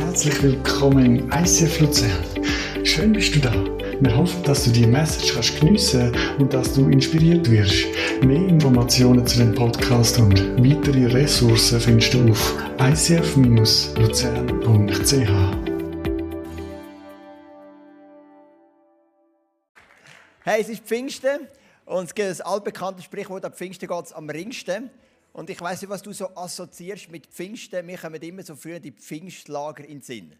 Herzlich willkommen im ICF Luzern. Schön bist du da. Wir hoffen, dass du die Message kannst geniessen und dass du inspiriert wirst. Mehr Informationen zu dem Podcast und weitere Ressourcen findest du auf icf-luzern.ch. Hey, es ist Pfingsten und es gibt das altbekannte Sprichwort, ab Pfingsten geht es am ringsten. Und ich weiß nicht, was du so assoziierst mit Pfingsten. Wir kommen immer so früher die Pfingstlager in den Sinn.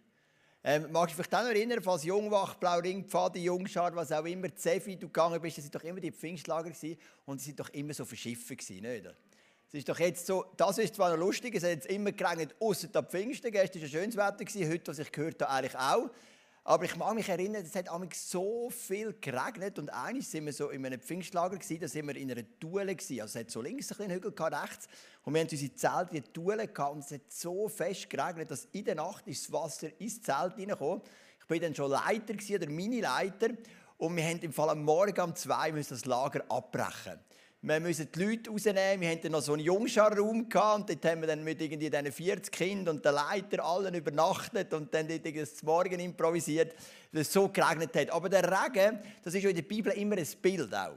Ähm, magst du dich auch noch erinnern, falls Jungwach, Blauring, Pfadi, Jungschar, was auch immer, Zefi, du gegangen bist, das sind doch immer die Pfingstlager gewesen und sie sind doch immer so verschiffen gewesen, nicht? Es ist doch jetzt so, das ist zwar noch lustig, es hat jetzt immer geregnet, außer der Pfingsten, gestern war ein schönes Wetter, gewesen, heute, was ich gehört habe, eigentlich auch. Aber ich mag mich erinnern, es hat so viel geregnet und eigentlich sind wir so in einem Pfingstlager gewesen, da sind wir in einer Tule gewesen. Also es hat so links ein Hügel gehabt, rechts und wir haben unsere Zelte in der Tule gehabt und es hat so fest geregnet, dass in der Nacht ist das Wasser ins Zelt hineingekommen. Ich bin dann schon Leiter gewesen, oder Mini-Leiter und wir haben im Fall am Morgen um zwei müssen das Lager abbrechen. Wir mussten die Leute rausnehmen. Wir hatten noch so einen Jungscharraum und dort haben wir dann mit irgendwie diesen 40 Kindern und den Leiter allen übernachtet und dann dort das Morgen improvisiert, weil es so geregnet hat. Aber der Regen, das ist ja in der Bibel immer ein Bild auch.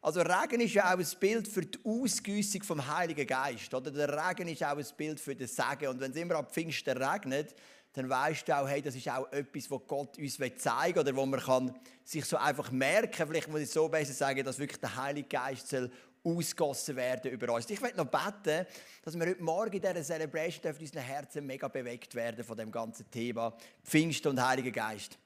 Also Regen ist ja auch ein Bild für die Ausgüssung vom Heiligen Geist. Oder der Regen ist auch ein Bild für den Segen. Und wenn es immer ab Pfingsten regnet, dann weißt du auch, hey, das ist auch etwas, was Gott uns zeigen will oder wo man kann sich so einfach merken, vielleicht muss ich so besser sagen, dass wirklich der Heilige Geist soll ausgossen werden über uns. Ich möchte noch beten, dass wir heute Morgen in dieser Celebration dürfen unseren Herzen mega bewegt werden von dem ganzen Thema Pfingst und Heiliger Geist.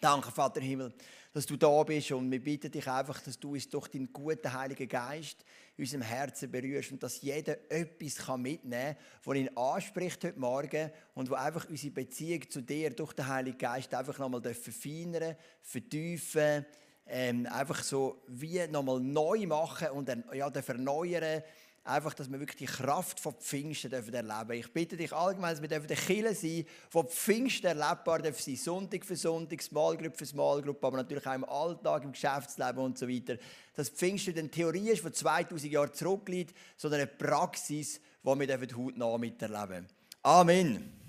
Danke, Vater Himmel, dass du da bist und wir bitten dich einfach, dass du uns durch deinen guten Heiligen Geist in unserem Herzen berührst und dass jeder etwas mitnehmen kann, was ihn anspricht heute Morgen und wo einfach unsere Beziehung zu dir durch den Heiligen Geist einfach nochmal verfeinern, vertiefen, ähm, einfach so wie nochmal neu machen und ja, erneuern einfach, dass wir wirklich die Kraft von Pfingsten dürfen erleben Ich bitte dich allgemein, dass wir dürfen der Kirche sein, wo Pfingsten erlebbar dürfen sein, Sonntag für Sonntag, Small Group für Small Group, aber natürlich auch im Alltag, im Geschäftsleben und so weiter. Dass Pfingsten eine Theorie ist, die 2000 Jahre zurückliegt, sondern eine Praxis, die wir heute miterleben Amen.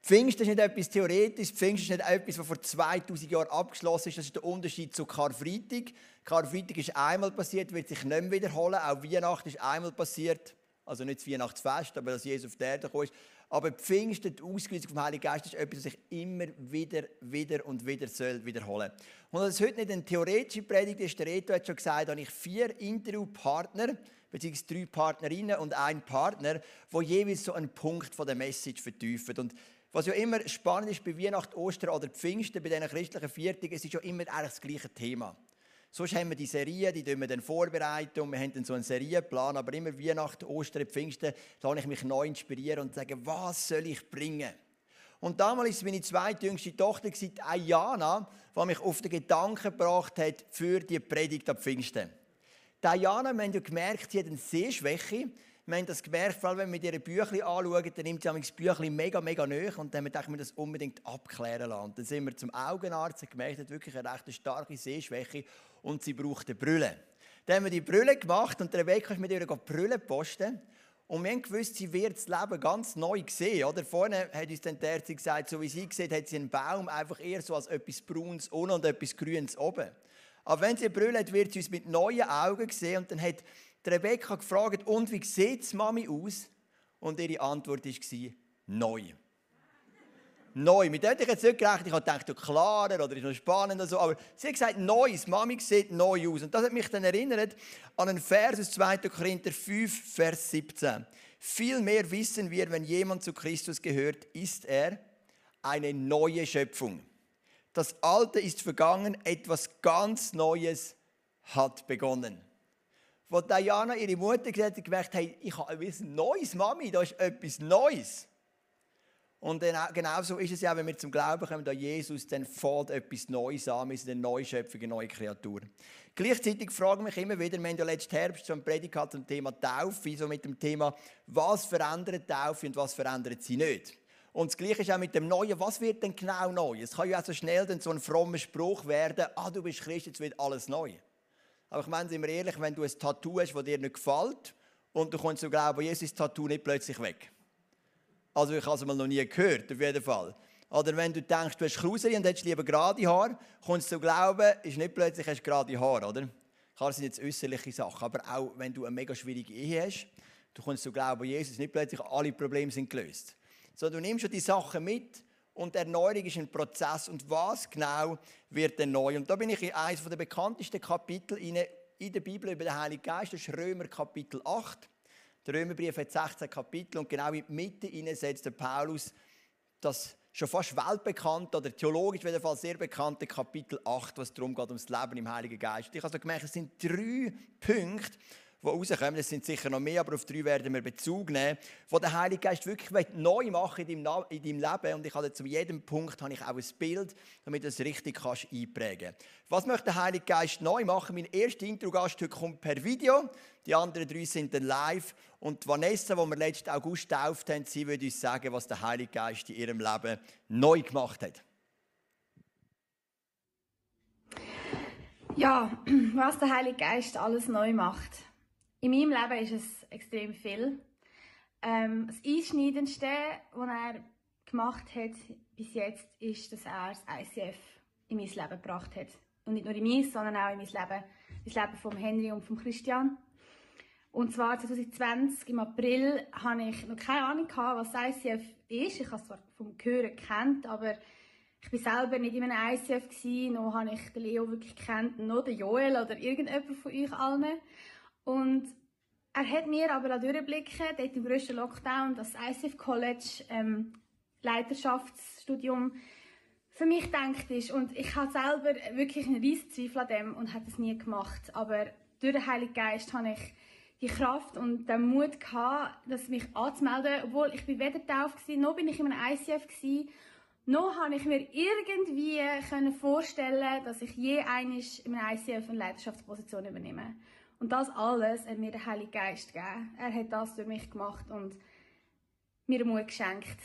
Pfingsten ist nicht etwas Theoretisches, Pfingsten ist nicht etwas, das vor 2000 Jahren abgeschlossen ist. Das ist der Unterschied zu Karfreitag. Karfreitag ist einmal passiert, wird sich nicht mehr wiederholen. Auch Weihnachten ist einmal passiert. Also nicht das Weihnachtsfest, aber dass Jesus auf die Erde gekommen ist. Aber Pfingsten, die Ausgrüßung vom Heiligen Geist, ist etwas, das sich immer wieder, wieder und wieder soll wiederholen Und das ist heute nicht eine theoretische Predigt ist, der Reto hat schon gesagt, habe ich vier Interviewpartner, beziehungsweise drei Partnerinnen und einen Partner, wo jeweils so einen Punkt von der Message vertiefen. Und was ja immer spannend ist bei Weihnachten, Ostern oder Pfingsten, bei diesen christlichen Viertigen, es ist ja immer eigentlich das gleiche Thema. Sonst haben wir die Serien, die wir dann vorbereiten und wir haben dann so einen Serienplan, aber immer Weihnachten, Ostern, Pfingsten, da ich mich neu inspirieren und sagen, was soll ich bringen? Und damals es meine zweitjüngste Tochter, Ayana, die mich auf den Gedanken gebracht hat für die Predigt ab Pfingsten. Diana, wir haben ja gemerkt, sie hat eine Sehschwäche. Wir haben das gemerkt, allem wenn wir ihre Bücher anschauen, dann nimmt sie das Büchlein mega, mega nahe und dann haben wir das unbedingt abklären lassen. Dann sind wir zum Augenarzt und gemerkt, sie hat wirklich eine recht starke Sehschwäche und sie braucht eine Brille. Dann haben wir die Brille gemacht und Weg ist mit ihr Brille posten. Und wir haben gewusst, sie wird das Leben ganz neu sehen. Oder? Vorne hat uns dann der Ärztin gesagt, so wie sie sieht, hat sie einen Baum einfach eher so als etwas Braunes unten und etwas Grünes oben. Aber wenn sie hat, wird sie uns mit neuen Augen sehen. Und dann hat Rebecca gefragt, und wie sieht es Mami aus? Und ihre Antwort war, neu. neu. Mit dem hätte ich jetzt nicht gerechnet. Ich habe gedacht, klarer oder ist noch spannender. So. Aber sie hat gesagt, neu. Mami sieht neu aus. Und das hat mich dann erinnert an einen Vers aus 2. Korinther 5, Vers 17. Vielmehr wissen wir, wenn jemand zu Christus gehört, ist er eine neue Schöpfung. Das Alte ist vergangen, etwas ganz Neues hat begonnen. Wo Diana ihre Mutter gesagt hat, gemerkt, hey, ich habe ein neues Mami, da ist etwas Neues. Und genau so ist es ja, wenn wir zum Glauben kommen an Jesus, dann fällt etwas Neues an, wir sind eine neue Schöpfung, eine neue Kreatur. Gleichzeitig frage ich mich immer wieder, wir haben ja letzten Herbst schon Predigt zum Thema Taufe, so mit dem Thema, was verändert Taufe und was verändert sie nicht. Und das Gleiche ist auch mit dem Neuen. Was wird denn genau neu? Es kann ja auch so schnell dann so ein frommer Spruch werden, ah, du bist Christ, jetzt wird alles neu. Aber ich meine, sind wir ehrlich, wenn du ein Tattoo hast, das dir nicht gefällt und du kommst zu glauben, Jesus ist Tattoo nicht plötzlich weg. Also ich habe es noch nie gehört, auf jeden Fall. Oder wenn du denkst, du hast Kruseri und hättest lieber gerade Haar, kommst du zu glauben, ist nicht plötzlich hast gerade Haar, oder? Klar sind jetzt äußerliche Sachen, aber auch wenn du eine mega schwierige Ehe hast, du kommst zu glauben, Jesus, nicht plötzlich alle Probleme sind gelöst. Sondern du nimmst schon die Sachen mit und Erneuerung ist ein Prozess. Und was genau wird denn neu? Und da bin ich in eines der bekanntesten Kapitel in der Bibel über den Heiligen Geist, das ist Römer Kapitel 8. Der Römerbrief hat 16 Kapitel und genau in die Mitte setzt der Paulus das schon fast weltbekannt oder theologisch jedenfalls sehr bekannte Kapitel 8, was darum geht, ums Leben im Heiligen Geist. Ich habe so gemerkt, es sind drei Punkte, die rauskommen. Es sind sicher noch mehr, aber auf drei werden wir Bezug nehmen, wo der Heilige Geist wirklich neu machen in deinem, in deinem Leben. Und ich habe zu jedem Punkt habe ich auch ein Bild, damit du es richtig kannst einprägen kannst. Was möchte der Heilige Geist neu machen? Mein erster Intro-Gast kommt per Video. Die anderen drei sind dann live. Und Vanessa, die wir letzten August getauft haben, sie würde uns sagen, was der Heilige Geist in ihrem Leben neu gemacht hat. Ja, was der Heilige Geist alles neu macht. In meinem Leben ist es extrem viel. Ähm, das Einschneidendste, was er gemacht hat bis jetzt, ist, dass er das ICF in mein Leben gebracht hat. Und nicht nur in mein, sondern auch in mein Leben, das Leben von Henry und von Christian. Und zwar 2020 im April hatte ich noch keine Ahnung, was ICF ist. Ich habe es zwar vom Hören gekannt, aber ich war selber nicht in einem ICF gewesen, noch habe ich den Leo wirklich gekannt, noch den Joel oder irgendjemand von euch allen. Und er hat mir aber durchblicken, dort im grössten Lockdown, das ICF College ähm, Leiterschaftsstudium für mich gedacht ist. Und ich hatte selber wirklich einen riesen Zweifel an dem und habe es nie gemacht. Aber durch den Heiligen Geist habe ich die Kraft und den Mut gehabt, das mich anzumelden, obwohl ich bin weder tauft war, noch bin ich in einem ICF gewesen, noch habe ich mir irgendwie können vorstellen, dass ich je einisch in einem ICF eine Leiterschaftsposition übernehme. Und das alles hat mir der Heilige Geist gegeben. Er hat das durch mich gemacht und mir Mut geschenkt.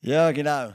Ja, genau.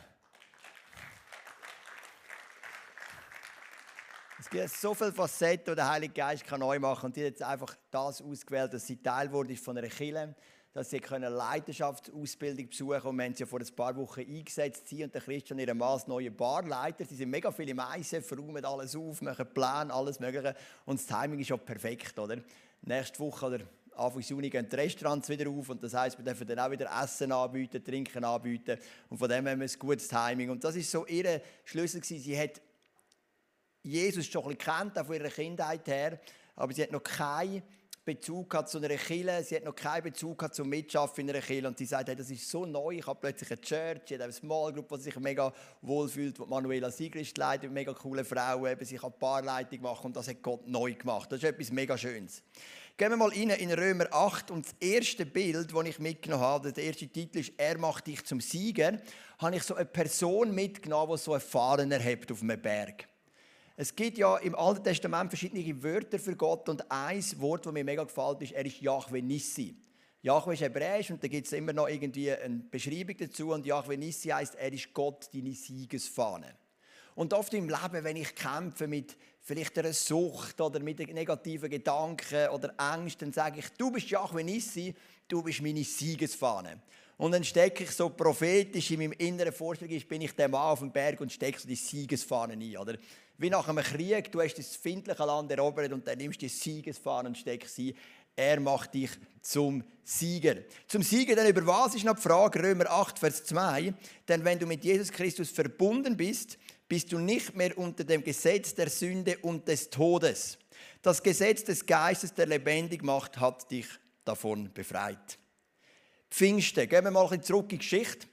Es gibt so viele Facetten, die der Heilige Geist kann neu machen kann. Und die hat jetzt einfach das ausgewählt, dass sie Teil wurde von einer Kirche dass sie eine Leiterschaftsausbildung besuchen und wir haben sie ja vor ein paar Wochen eingesetzt. Sie und der Christian, ihre Maß neue Barleiter. Sie sind mega viele Meisen, verräumen alles auf, machen Pläne, alles Mögliche. Und das Timing ist ja perfekt, oder? Nächste Woche oder Anfang Juni gehen die Restaurants wieder auf und das heisst, wir dürfen dann auch wieder Essen anbieten, Trinken anbieten und von dem haben wir ein gutes Timing. Und das ist so ihr Schlüssel gewesen. Sie hat Jesus schon ein bisschen kennt, auch von ihrer Kindheit her, aber sie hat noch keine Bezug hat zu einer Kirche, sie hat noch keinen Bezug hat zum Mitschaffen in einer Kirche und sie sagt, hey, das ist so neu, ich habe plötzlich eine Church, ich habe eine Small Group, die sich mega wohlfühlt, wo Manuela Siegrist leitet, eine mega coole Frau, eben, sie kann Paarleitung machen und das hat Gott neu gemacht. Das ist etwas mega Schönes. Gehen wir mal rein in Römer 8 und das erste Bild, das ich mitgenommen habe, der erste Titel ist «Er macht dich zum Sieger», habe ich so eine Person mitgenommen, die so eine Fahnen erhebt auf einem Berg. Es gibt ja im Alten Testament verschiedene Wörter für Gott und ein Wort, das mir mega gefällt, ist, er ist Yahweh Nissi. Yahweh ist hebräisch und da gibt es immer noch irgendwie eine Beschreibung dazu und Yahweh Nissi heißt, er ist Gott, deine Siegesfahne. Und oft im Leben, wenn ich kämpfe mit vielleicht einer Sucht oder mit negativen Gedanken oder Ängsten, dann sage ich, du bist Yahweh Nissi, du bist meine Siegesfahne. Und dann stecke ich so prophetisch in meinem inneren Vorstellung, bin ich der Mann auf dem Berg und stecke so die Siegesfahne ein. Oder wie nach einem Krieg, du hast das findliche Land erobert und dann nimmst du die Siegesfahne und steckst sie. Er macht dich zum Sieger. Zum Sieger, denn über was ist noch die Frage? Römer 8, Vers 2. Denn wenn du mit Jesus Christus verbunden bist, bist du nicht mehr unter dem Gesetz der Sünde und des Todes. Das Gesetz des Geistes, der lebendig macht, hat dich davon befreit. Pfingsten. Gehen wir mal ein bisschen zurück in die Geschichte.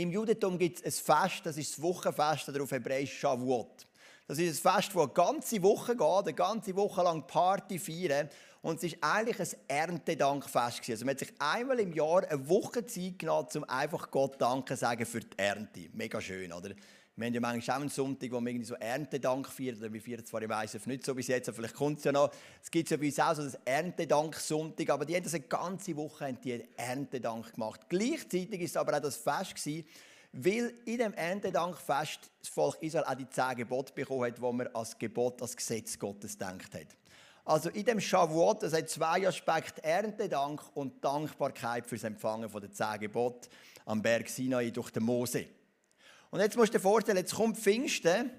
Im Judentum gibt es ein Fest, das ist das Wochenfest oder auf Hebräisch Shavuot. Das ist ein Fest, das eine ganze Woche geht, eine ganze Woche lang Party feiern. Und es ist eigentlich ein Erntedankfest. Also man hat sich einmal im Jahr eine Woche Zeit genommen, um einfach Gott Danke zu sagen für die Ernte. Mega schön, oder? Wir haben ja manchmal auch einen Sonntag, wo wir irgendwie so Erntedank feiern. Wir feiern zwar im ISF nicht so bis jetzt, aber vielleicht kommt es ja noch. Es gibt ja bei uns auch so das Erntedank-Sonntag, aber die haben das eine ganze Woche haben die Erntedank gemacht. Gleichzeitig es aber auch das Fest gewesen, weil in dem Erntedankfest das Volk Israel auch die zehn Gebote bekommen hat, die man als Gebot, als Gesetz Gottes denkt hat. Also in dem Shavuot, das hat zwei Aspekte, Erntedank und Dankbarkeit fürs Empfangen von der zehn Gebote am Berg Sinai durch den Mose. Und jetzt musst du dir vorstellen, jetzt kommt Pfingsten,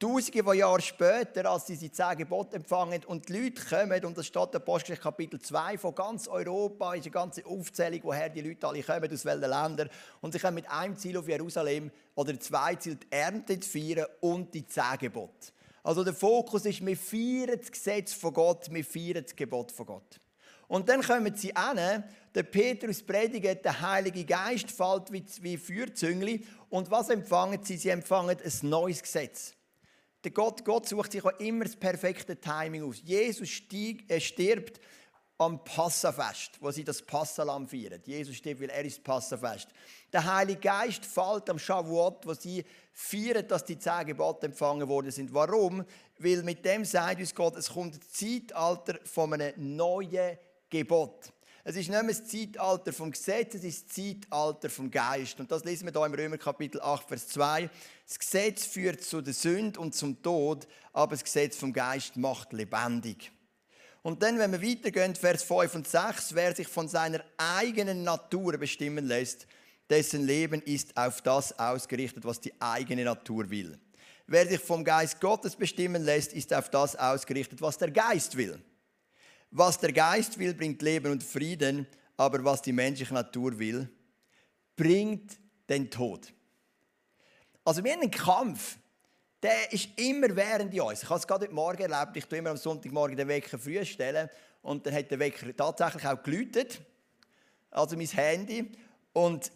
Tausende von Jahren später, als sie die zehn Gebote empfangen und die Leute kommen, und das steht in Apostelgeschichte Kapitel 2, von ganz Europa, ist eine ganze Aufzählung, woher die Leute alle kommen, aus welchen Ländern, und sie kommen mit einem Ziel auf Jerusalem, oder zwei Ziele, die Ernte zu feiern und die zehn Gebote. Also der Fokus ist, wir feiern das Gesetz von Gott, wir feiern das Gebot von Gott. Und dann kommen sie an, der Petrus predigt, der Heilige Geist fällt wie, wie Feuerzüngli. Und was empfangen sie? Sie empfangen ein neues Gesetz. Der Gott, Gott sucht sich auch immer das perfekte Timing aus. Jesus stieg, er stirbt am Passafest, wo sie das Passalam feiern. Jesus stirbt, weil er ist Passafest. Der Heilige Geist fällt am Shavuot, wo sie feiern, dass die zehn Gebote empfangen worden sind. Warum? Weil mit dem sagt uns Gott, es kommt das Zeitalter von einem neuen Gebot. Es ist nicht mehr das Zeitalter vom Gesetz, es ist das Zeitalter vom Geist. Und das lesen wir hier im Römer Kapitel 8, Vers 2. Das Gesetz führt zu der Sünde und zum Tod, aber das Gesetz vom Geist macht lebendig. Und dann, wenn wir weitergehen, Vers 5 und 6, wer sich von seiner eigenen Natur bestimmen lässt, dessen Leben ist auf das ausgerichtet, was die eigene Natur will. Wer sich vom Geist Gottes bestimmen lässt, ist auf das ausgerichtet, was der Geist will. Was der Geist will, bringt Leben und Frieden, aber was die menschliche Natur will, bringt den Tod. Also wir haben einen Kampf, der ist immer während uns. Ich habe es gerade heute Morgen erlebt, ich tue immer am Sonntagmorgen den Wecker früh stellen und dann hat der Wecker tatsächlich auch geläutet, also mein Handy. Und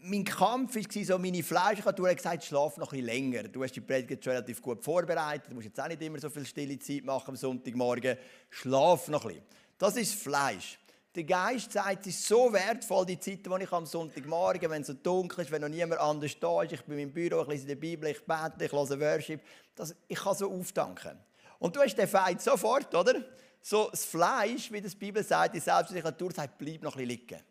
mein Kampf war so, meine Fleischkultur hat gesagt, schlaf noch ein bisschen länger. Du hast die Predigt schon relativ gut vorbereitet, du musst jetzt auch nicht immer so viel stille Zeit machen am Sonntagmorgen. Schlaf noch ein bisschen. Das ist Fleisch. Der Geist sagt, es ist so wertvoll, die Zeit, die ich am Sonntagmorgen, wenn es so dunkel ist, wenn noch niemand anders da ist, ich bin im Büro, ich lese die Bibel, ich bete, ich höre Worship, das, ich kann so auftanken. Und du hast den Feind sofort, oder? So das Fleisch, wie das Bibel sagt, die Selbstlichkeit sagt, bleib noch ein bisschen liegen.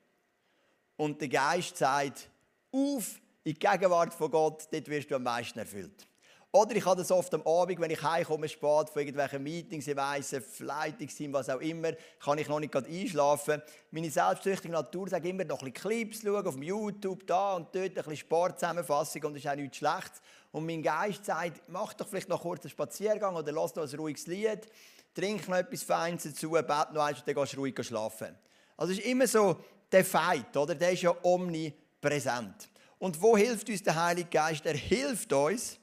Und der Geist sagt, auf in die Gegenwart von Gott, dort wirst du am meisten erfüllt. Oder ich habe das oft am Abend, wenn ich heimkomme, spät von irgendwelchen Meetings, ich weiss, Flightings, was auch immer, kann ich noch nicht gerade einschlafen. Meine selbstsüchtige Natur sagt immer, noch ein bisschen Clips schauen, auf YouTube, da und dort, ein bisschen Sportzusammenfassung und das ist auch nichts Schlechtes. Und mein Geist sagt, mach doch vielleicht noch kurz einen Spaziergang oder lass noch ein ruhiges Lied, trink noch etwas Feines dazu, bett noch eins und dann gehst du ruhig schlafen. Also es ist immer so der Fight, oder? Der ist ja omnipräsent präsent. Und wo hilft uns der Heilige Geist? Er hilft uns,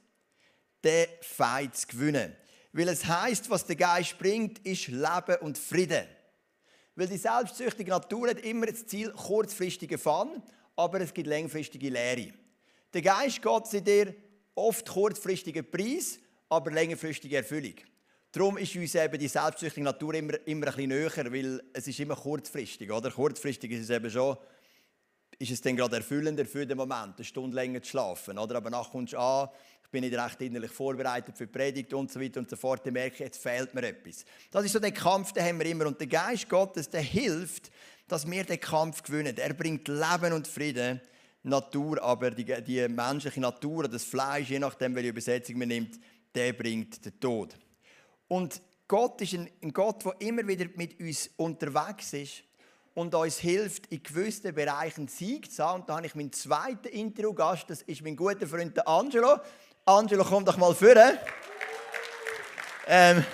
den Feind zu gewinnen. Weil es heißt, was der Geist bringt, ist Leben und Frieden. Weil die selbstsüchtige Natur hat immer das Ziel kurzfristige Fun, aber es gibt langfristige Lehre. Der Geist geht zu dir oft kurzfristigen Preis, aber längerfristige Erfüllung. Darum ist uns eben die selbstsüchtige Natur immer, immer ein bisschen näher, weil es ist immer kurzfristig. Oder? Kurzfristig ist es eben schon, ist es dann gerade erfüllender für den Moment, eine Stunde länger zu schlafen. Oder? Aber nachher kommst du an, ich bin nicht recht innerlich vorbereitet für die Predigt und so weiter und so fort, dann merke ich, jetzt fehlt mir etwas. Das ist so der Kampf, den haben wir immer. Und der Geist Gottes, der hilft, dass wir den Kampf gewinnen. Er bringt Leben und Frieden. Natur, aber die, die menschliche Natur, das Fleisch, je nachdem, welche Übersetzung man nimmt, der bringt den Tod. Und Gott ist ein, ein Gott, der immer wieder mit uns unterwegs ist und uns hilft, in gewissen Bereichen Sieg zu haben. Und da habe ich meinen zweiten Interviewgast, das ist mein guter Freund Angelo. Angelo, komm doch mal vor. Ähm,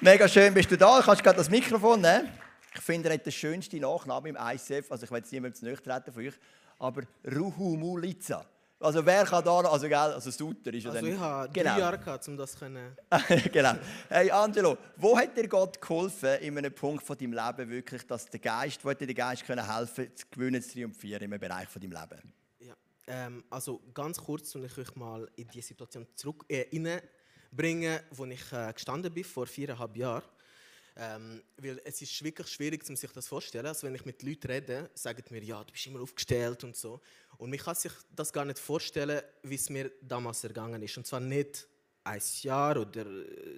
mega schön bist du da. Du kannst gerade das Mikrofon nehmen. Ich finde, er hat den schönsten Nachnamen im ICF. Also ich will jetzt niemandem zu treten von euch. Aber Ruhumuliza. Also wer kann da noch, also gell, also Sutter ist ja also dann... ich habe genau. drei Jahre gehabt, um das zu können. genau. Hey Angelo, wo hat dir Gott geholfen in einem Punkt von deinem Leben wirklich, dass der Geist, wo hat dir der Geist können helfen, zu gewinnen, zu triumphieren in einem Bereich von deinem Leben? Ja, ähm, also ganz kurz, und ich euch mal in die Situation zurück äh, wo ich äh, gestanden bin vor viereinhalb Jahren. Ähm, weil es ist wirklich schwierig, um sich das vorzustellen. Also wenn ich mit Leuten rede, sagen mir, ja, du bist immer aufgestellt und so. Und man kann sich das gar nicht vorstellen, wie es mir damals ergangen ist. Und zwar nicht ein Jahr oder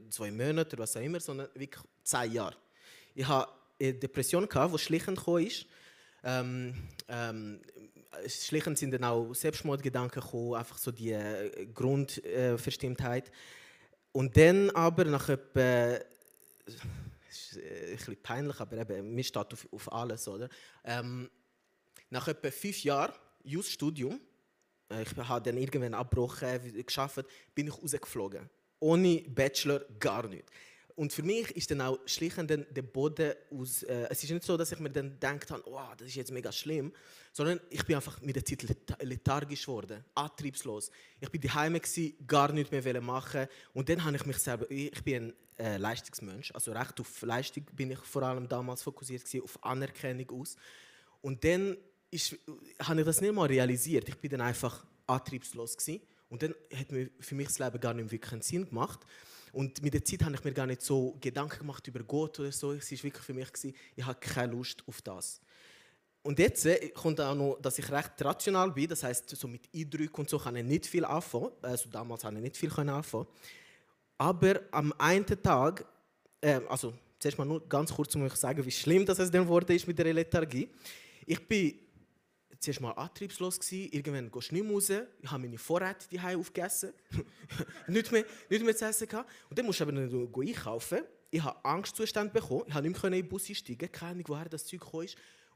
zwei Monate oder was auch immer, sondern wirklich zwei Jahre. Ich hatte eine Depression, die schleichend gekommen ist. Ähm, ähm, schleichend sind dann auch Selbstmordgedanken gekommen, einfach so die äh, Grundverstimmtheit. Äh, und dann aber nach etwa ist äh, ein bisschen peinlich, aber eben, mir steht auf, auf alles, oder? Ähm, nach etwa fünf Jahren Just-Studium, äh, ich habe dann irgendwann abgebrochen, geschafft, bin ich rausgeflogen. Ohne Bachelor gar nicht. Und für mich ist dann auch schlichtend der Boden aus. Äh, es ist nicht so, dass ich mir dann gedacht habe, oh, das ist jetzt mega schlimm, sondern ich bin einfach mit der Zeit lethargisch geworden, antriebslos. Ich bin daheim gar nichts mehr machen und dann habe ich mich selber. Ich bin ein äh, Leistungsmensch, also recht auf Leistung bin ich vor allem damals fokussiert gewesen, auf Anerkennung aus. Und dann ist, habe ich das nicht mal realisiert. Ich bin dann einfach antriebslos gewesen. und dann hat mir für mich das Leben gar nicht wirklich Sinn gemacht. Und mit der Zeit habe ich mir gar nicht so Gedanken gemacht über Gott oder so. Es war wirklich für mich, gewesen, ich habe keine Lust auf das. Und jetzt äh, kommt auch noch, dass ich recht rational bin. Das heißt, so mit Eindrücken und so kann ich nicht viel anfangen. Also damals habe ich nicht viel anfangen. Aber am einen Tag, äh, also zuerst mal nur ganz kurz, um euch zu sagen, wie schlimm das es dann wurde ist mit der Lethargie. Ich bin zuerst mal antriebslos gewesen. Irgendwann gehst du nicht mehr raus. Ich habe meine Vorräte die aufgegessen. nicht, mehr, nicht mehr zu essen gehabt. Und dann musst du aber noch einkaufen. Ich habe Angstzustand bekommen. Ich konnte nicht mehr in den Bus einsteigen. Keine Ahnung, woher das Zeug kam.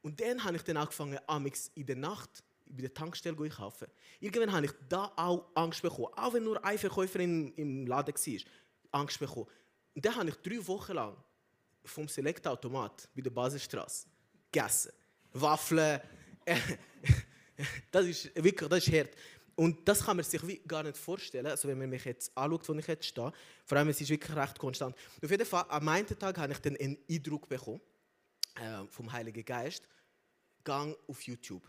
Und dann habe ich dann angefangen, amix in der Nacht bei der Tankstelle einkaufen. Irgendwann habe ich da auch Angst bekommen. Auch wenn nur ein Verkäufer im, im Laden war. Angst bekommen. Und dann habe ich drei Wochen lang vom Select-Automat bei der Basisstraße gegessen. Waffeln, das ist wirklich das ist hart. Und das kann man sich gar nicht vorstellen, also wenn man mich jetzt anschaut, wo ich jetzt stehe. Vor allem, es ist wirklich recht konstant. Auf jeden Fall, am einen Tag habe ich dann einen Eindruck bekommen äh, vom Heiligen Geist. Gang auf YouTube.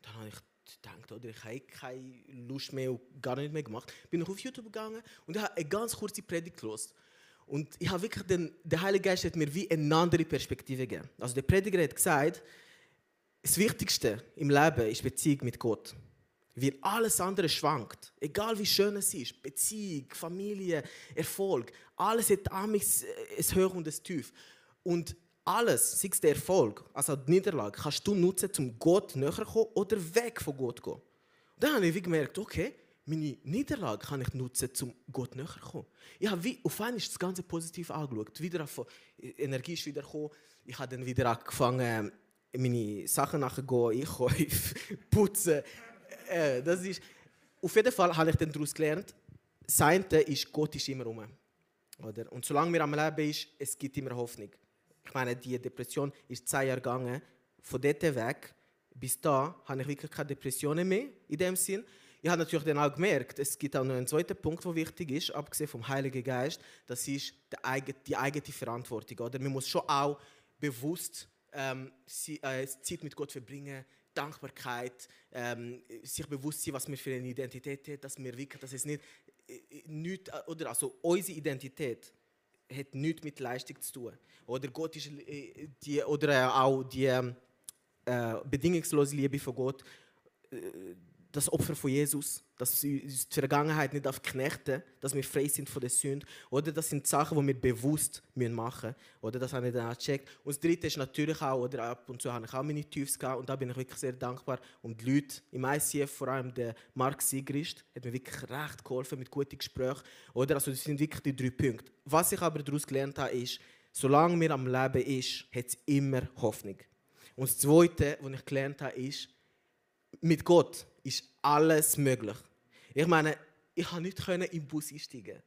Dann habe ich gedacht, oder, ich habe keine Lust mehr und gar nicht mehr gemacht. Bin ich auf YouTube gegangen und habe eine ganz kurze Predigt gelesen. Und ich habe wirklich den, der Heilige Geist hat mir wie eine andere Perspektive gegeben. Also der Prediger hat gesagt, das Wichtigste im Leben ist Beziehung mit Gott. Weil alles andere schwankt. Egal wie schön es ist. Beziehung, Familie, Erfolg. Alles hat amigs ein Hoch und ein Tief. Und alles, sei es der Erfolg, also die Niederlage, kannst du nutzen, um Gott näher zu kommen oder weg von Gott zu gehen. Und dann habe ich gemerkt, okay, meine Niederlage kann ich nutzen, um Gott näher zu kommen. Ich habe wie, auf einmal das Ganze positiv angeschaut. Wieder auf, Energie ist wieder gekommen. Ich habe dann wieder angefangen, meine Sachen nachher gehen, einkaufen, putzen. Äh, das ist, auf jeden Fall habe ich dann daraus gelernt, das eine ist, Gott ist immer rum. Oder? Und solange wir am Leben ist, es gibt immer Hoffnung. Ich meine, die Depression ist zwei Jahre gegangen. Von dort weg bis da habe ich wirklich keine Depressionen mehr in dem Sinn. Ich habe natürlich dann auch gemerkt, es gibt auch noch einen zweiten Punkt, der wichtig ist, abgesehen vom Heiligen Geist, das ist die eigene Verantwortung. Oder? Man muss schon auch bewusst ähm, sie, äh, Zeit mit Gott verbringen, Dankbarkeit, ähm, sich bewusst sein, was wir für eine Identität haben, dass wir wirklich, dass es nicht, äh, nicht oder also unsere Identität hat nichts mit Leistung zu tun. Oder Gott ist äh, die, oder auch die äh, bedingungslose Liebe von Gott. Äh, das Opfer von Jesus, dass die Vergangenheit nicht auf knechten, dass wir frei sind von der Sünde. Oder das sind Sachen, die wir bewusst machen müssen. Oder das habe ich dann auch gecheckt. Und das Dritte ist natürlich auch, oder ab und zu habe ich auch meine Tiefs gehabt und da bin ich wirklich sehr dankbar. Und die Leute im ICF, vor allem der Mark Sigrist, hat mir wirklich recht geholfen mit guten Gesprächen. Oder also das sind wirklich die drei Punkte. Was ich aber daraus gelernt habe, ist, solange wir am Leben ist, hat es immer Hoffnung. Und das Zweite, was ich gelernt habe, ist, mit Gott ist alles möglich. Ich meine, ich konnte nicht in den Bus einsteigen.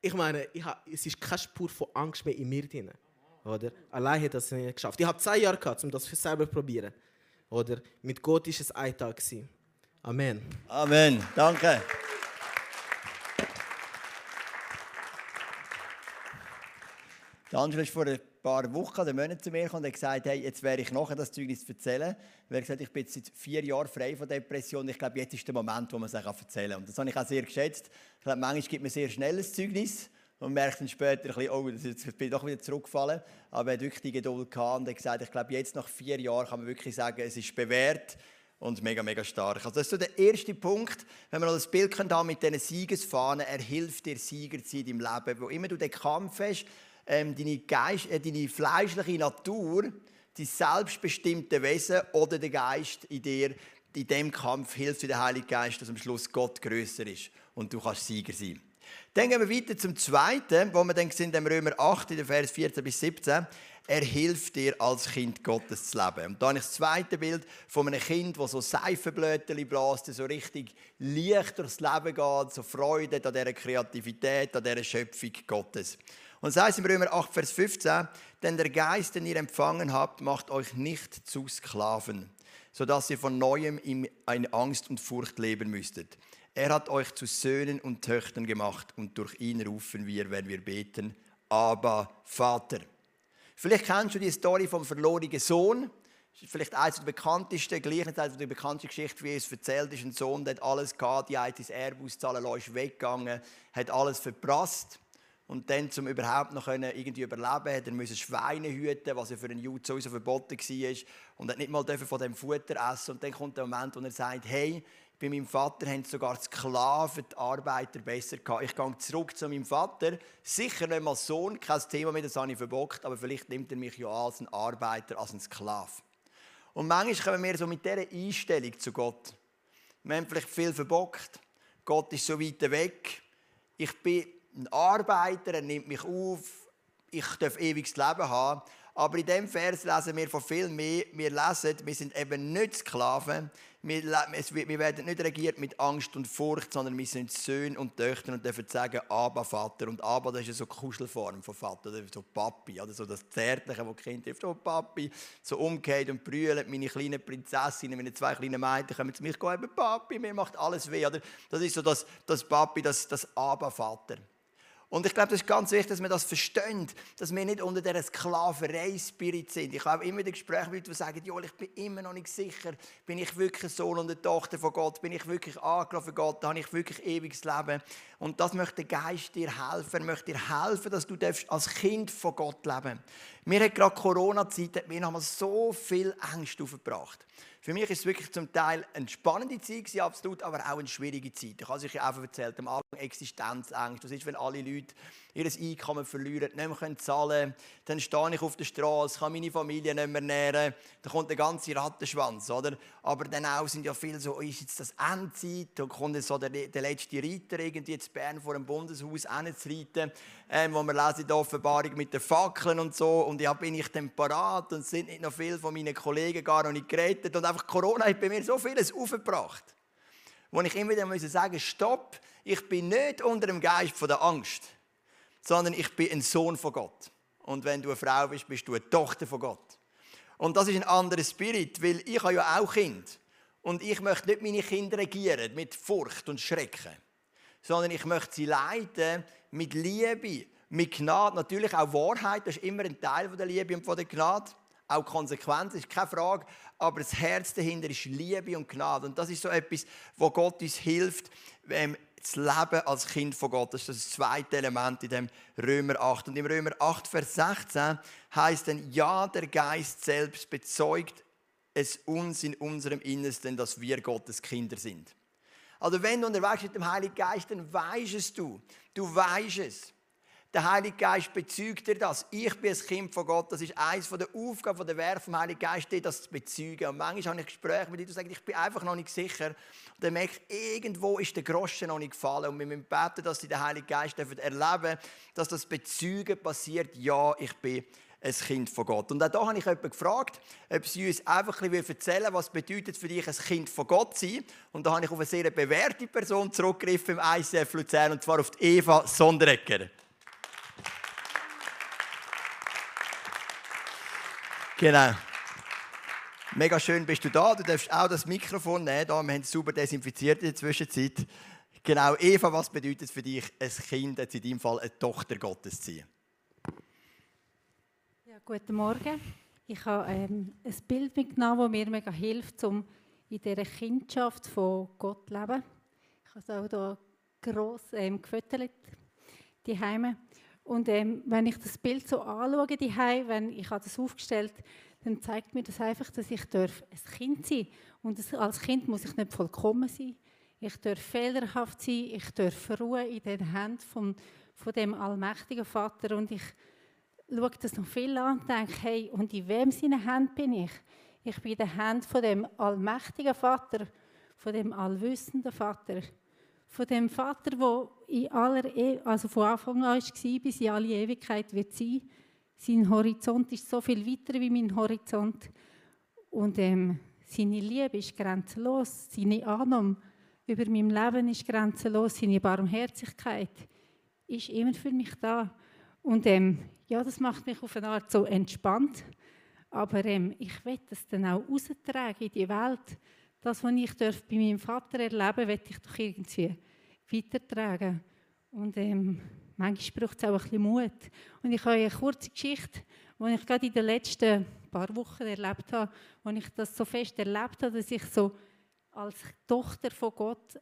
Ich meine, ich habe, es ist keine Spur von Angst mehr in mir drin. Oder? Allein hat das nicht geschafft. Ich habe zwei Jahre gehabt, um das für selber zu probieren. Oder? Mit Gott war es ein Tag. Amen. Amen. Danke. Der Angelo ist vor ein paar Wochen oder Monaten zu mir gekommen und hat gesagt, hey, jetzt werde ich nachher das Zeugnis erzählen. Er hat gesagt, ich bin jetzt seit vier Jahren frei von Depression. Ich glaube, jetzt ist der Moment, wo man es erzählen kann. Und das habe ich auch sehr geschätzt. Ich glaube, manchmal gibt man sehr schnell ein Zeugnis und merkt dann später ein bisschen, oh, jetzt bin doch wieder zurückgefallen. Aber er hat wirklich die Geduld gehabt und hat gesagt, ich glaube, jetzt nach vier Jahren kann man wirklich sagen, es ist bewährt und mega, mega stark. Also das ist so der erste Punkt, wenn wir noch das Bild haben mit diesen Siegesfahnen, er hilft dir, Sieger zu sein in deinem Leben. Wo immer du den Kampf hast, ähm, deine, Geist, äh, deine fleischliche Natur, dein selbstbestimmte Wesen oder der Geist in dir, in dem Kampf hilft dir der Heilige Geist, dass am Schluss Gott größer ist und du kannst Sieger sein. Dann gehen wir weiter zum zweiten, wo wir dann sind im Römer 8, in den Vers 14 bis 17. Er hilft dir, als Kind Gottes zu leben. Und da habe ich das zweite Bild von einem Kind, das so Seifenblötchen bläst, so richtig leicht durchs Leben geht, so Freude an dieser Kreativität, an dieser Schöpfung Gottes. Und es heißt im Römer 8, Vers 15, denn der Geist, den ihr empfangen habt, macht euch nicht zu Sklaven, sodass ihr von neuem in Angst und Furcht leben müsstet. Er hat euch zu Söhnen und Töchtern gemacht und durch ihn rufen wir, wenn wir beten, aber Vater. Vielleicht kennst du die Story vom verlorenen Sohn. Das ist vielleicht eines der bekanntesten, gleichzeitig die bekannteste Geschichte, wie es erzählt ist. Ein Sohn, der hat alles gehabt, die hat sein Erbe auszahlen ist weggegangen, hat alles verprasst. Und dann, um überhaupt noch irgendwie überleben hat er müssen Schweine hüten, was ja für einen Jude sowieso verboten war. Und hat nicht mal von dem Futter essen. Und dann kommt der Moment, wo er sagt, hey, bei meinem Vater haben sogar Sklaven, die Arbeiter besser gehabt. Ich gehe zurück zu meinem Vater. Sicher nicht als Sohn, kein Thema mehr, das habe ich verbockt, aber vielleicht nimmt er mich ja als einen Arbeiter, als einen Sklav. Und manchmal kommen wir so mit dieser Einstellung zu Gott. Wir haben vielleicht viel verbockt. Gott ist so weit weg. Ich bin ein Arbeiter, er nimmt mich auf. Ich darf ewiges Leben haben. Aber in diesem Vers lesen wir von viel mehr. Wir lesen, wir sind eben nicht Sklaven. Wir, wir werden nicht regiert mit Angst und Furcht, sondern wir sind Söhne und Töchter und dürfen sagen, Abba, Vater. Und Abba, das ist so eine Kuschelform von Vater, oder so Papi, oder so das Zärtliche, das Kind trifft. Oh, Papi, so umgeht und brüllt, meine kleinen Prinzessinnen, meine zwei kleinen Mädchen kommen zu mir, gehen, Papi, mir macht alles weh. Oder? Das ist so das, das Papi, das, das Abba, Vater. Und ich glaube, das ist ganz wichtig, dass wir das verstehen, dass wir nicht unter dieser Sklaverei-Spirit sind. Ich habe immer wieder Gespräche mit Leuten, die sagen, ja, ich bin immer noch nicht sicher, bin ich wirklich Sohn und eine Tochter von Gott, bin ich wirklich angelassen von Gott, habe ich wirklich ewiges Leben. Und das möchte der Geist dir helfen, er möchte dir helfen, dass du als Kind von Gott leben darfst. Mir hat gerade Corona-Zeit, mir haben so viel Angst aufgebracht. Für mich ist es wirklich zum Teil eine spannende Zeit, absolut, aber auch eine schwierige Zeit. Ich habe es euch einfach erzählt, am Anfang Existenzängste. Was ist, wenn alle Leute ihr Einkommen verlieren, nicht mehr zahlen können? Dann stehe ich auf der Straße, kann meine Familie nicht mehr ernähren. Dann kommt der ganze Rattenschwanz, oder? Aber dann auch sind ja viele so, ist jetzt das Endzeit? Dann kommt so der, der letzte Reiter irgendwie jetzt Bern vor dem Bundeshaus hinzureiten, ähm, wo wir lesen die Offenbarung mit den Fackeln und so. Und ja, bin ich dann parat und sind nicht noch viele von meinen Kollegen gar noch nicht gerettet. Und einfach Corona hat bei mir so vieles aufgebracht. Wo ich immer wieder sagen, stopp, ich bin nicht unter dem Geist von der Angst, sondern ich bin ein Sohn von Gott. Und wenn du eine Frau bist, bist du eine Tochter von Gott. Und das ist ein anderer Spirit, weil ich habe ja auch Kind. Und ich möchte nicht meine Kinder regieren mit Furcht und Schrecken, sondern ich möchte sie leiten mit Liebe, mit Gnade. Natürlich auch Wahrheit, das ist immer ein Teil der Liebe und von der Gnade. Auch Konsequenz ist keine Frage, aber das Herz dahinter ist Liebe und Gnade. Und das ist so etwas, wo Gott uns hilft, zu leben als Kind von Gott. Das ist das zweite Element in dem Römer 8. Und im Römer 8, Vers 16 heißt dann, ja, der Geist selbst bezeugt es uns in unserem Innersten, dass wir Gottes Kinder sind. Also wenn du unterwegs mit dem Heiligen Geist, dann weißt es du. Du weißt es. Der Heilige Geist bezeugt dir das. Ich bin ein Kind von Gott. Das ist eines der Aufgaben der Werfe vom Heiligen Geist, das zu bezeugen. Und manchmal habe ich Gespräche mit Leuten, die sagen, ich bin einfach noch nicht sicher. Und dann merke ich, irgendwo ist der Groschen noch nicht gefallen. Und wir müssen beten, dass sie den Heiligen Geist erleben dass das Bezeugen passiert. Ja, ich bin ein Kind von Gott. Und auch da habe ich jemanden gefragt, ob sie uns einfach ein bisschen erzählen was bedeutet für dich ein Kind von Gott sein. Und da habe ich auf eine sehr bewährte Person zurückgegriffen im ICF Luzern, und zwar auf die Eva Sonderegger. Genau. Mega schön bist du da. Du darfst auch das Mikrofon nehmen. Da, wir haben es super desinfiziert in der Zwischenzeit. Genau, Eva, was bedeutet für dich ein Kind, jetzt in deinem Fall eine Tochter Gottes zu sein? Ja, guten Morgen. Ich habe ähm, ein Bild mitgenommen, das mir mega hilft, um in dieser Kindschaft von Gott zu leben. Ich habe es auch hier gross ähm, gefüttert, die Heime. Und ähm, wenn ich das Bild so anschaue, die wenn ich das aufgestellt dann zeigt mir das einfach, dass ich darf ein Kind sein Und als Kind muss ich nicht vollkommen sein. Ich darf fehlerhaft sein, ich darf ruhen in den Händen von, von dem allmächtigen Vater. Und ich schaue das noch viel an und denke, hey, und in wem seine Händen bin ich? Ich bin in den Händen von dem allmächtigen Vater, von dem allwissenden Vater, von dem Vater, der in aller e also von Anfang an war, bis in alle Ewigkeit wird sein. Sein Horizont ist so viel weiter wie mein Horizont. Und ähm, seine Liebe ist grenzenlos. Seine Annahme über mein Leben ist grenzenlos. Seine Barmherzigkeit ist immer für mich da. Und ähm, ja, das macht mich auf eine Art so entspannt. Aber ähm, ich will das dann auch raustragen in die Welt. Das, was ich bei meinem Vater erleben will ich doch irgendwie weitertragen. Und ähm, manchmal braucht es auch ein bisschen Mut. Und ich habe eine kurze Geschichte, die ich gerade in den letzten paar Wochen erlebt habe, wo ich das so fest erlebt habe, dass ich so als Tochter von Gott